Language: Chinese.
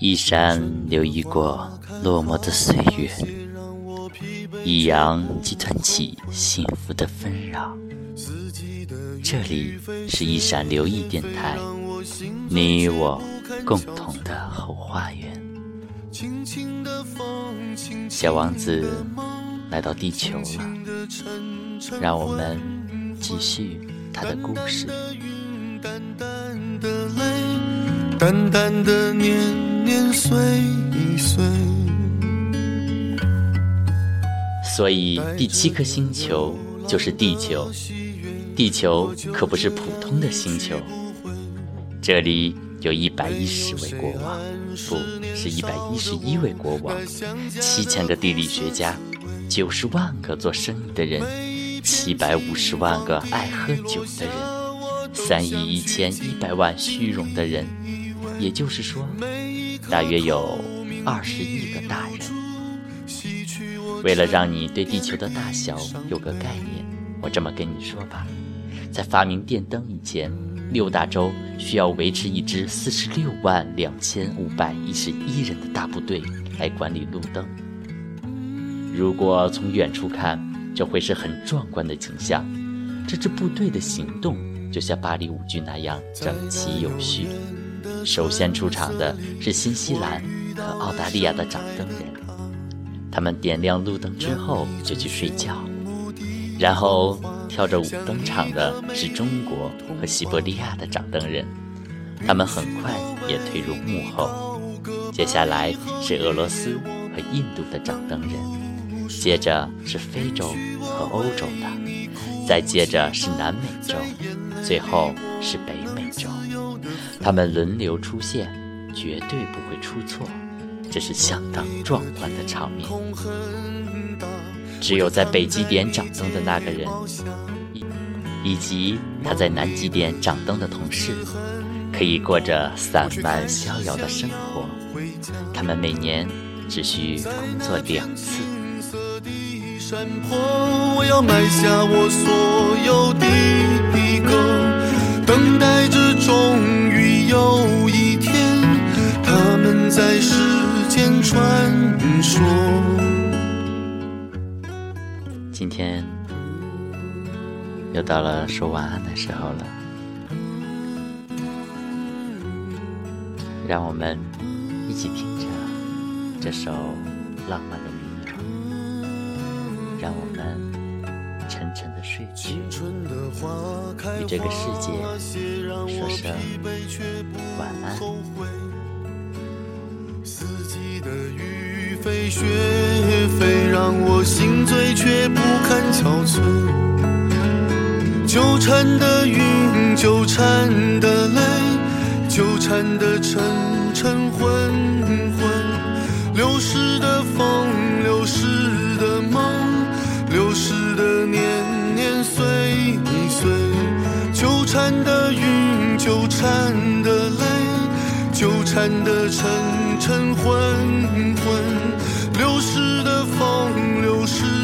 一山留意过落寞的岁月，一阳即团起幸福的纷扰。这里是一闪留意电台，你我共同的后花园。小王子来到地球了，让我们继续他的故事。淡淡的年年岁岁。所以第七颗星球就是地球。地球可不是普通的星球，这里有一百一十位国王，不是一百一十一位国王，七千个地理学家，九十万个做生意的人，七百五十万个爱喝酒的人，三亿一千一百万虚荣的人。也就是说，大约有二十亿个大人。为了让你对地球的大小有个概念，我这么跟你说吧：在发明电灯以前，六大洲需要维持一支四十六万两千五百一十一人的大部队来管理路灯。如果从远处看，这会是很壮观的景象。这支部队的行动就像芭蕾舞剧那样整齐有序。首先出场的是新西兰和澳大利亚的掌灯人，他们点亮路灯之后就去睡觉，然后跳着舞登场的是中国和西伯利亚的掌灯人，他们很快也退入幕后。接下来是俄罗斯和印度的掌灯人，接着是非洲和欧洲的，再接着是南美洲，最后是北美洲。他们轮流出现，绝对不会出错，这是相当壮观的场面。只有在北极点掌灯的那个人，以及他在南极点掌灯的同事，可以过着散漫逍遥的生活。他们每年只需工作两次。等待着，终今天又到了说晚安的时候了，让我们一起听着这首浪漫的民谣，让我们。沉沉的睡去，与这个世界说声晚安。四季的雨飞雪飞，让我心醉却不堪憔悴。纠缠的云，纠缠的泪，纠缠的沉沉昏昏，流逝的风，流逝的梦。流逝的年年岁岁，纠缠的云，纠缠的泪，纠缠的沉沉昏昏，流逝的风，流逝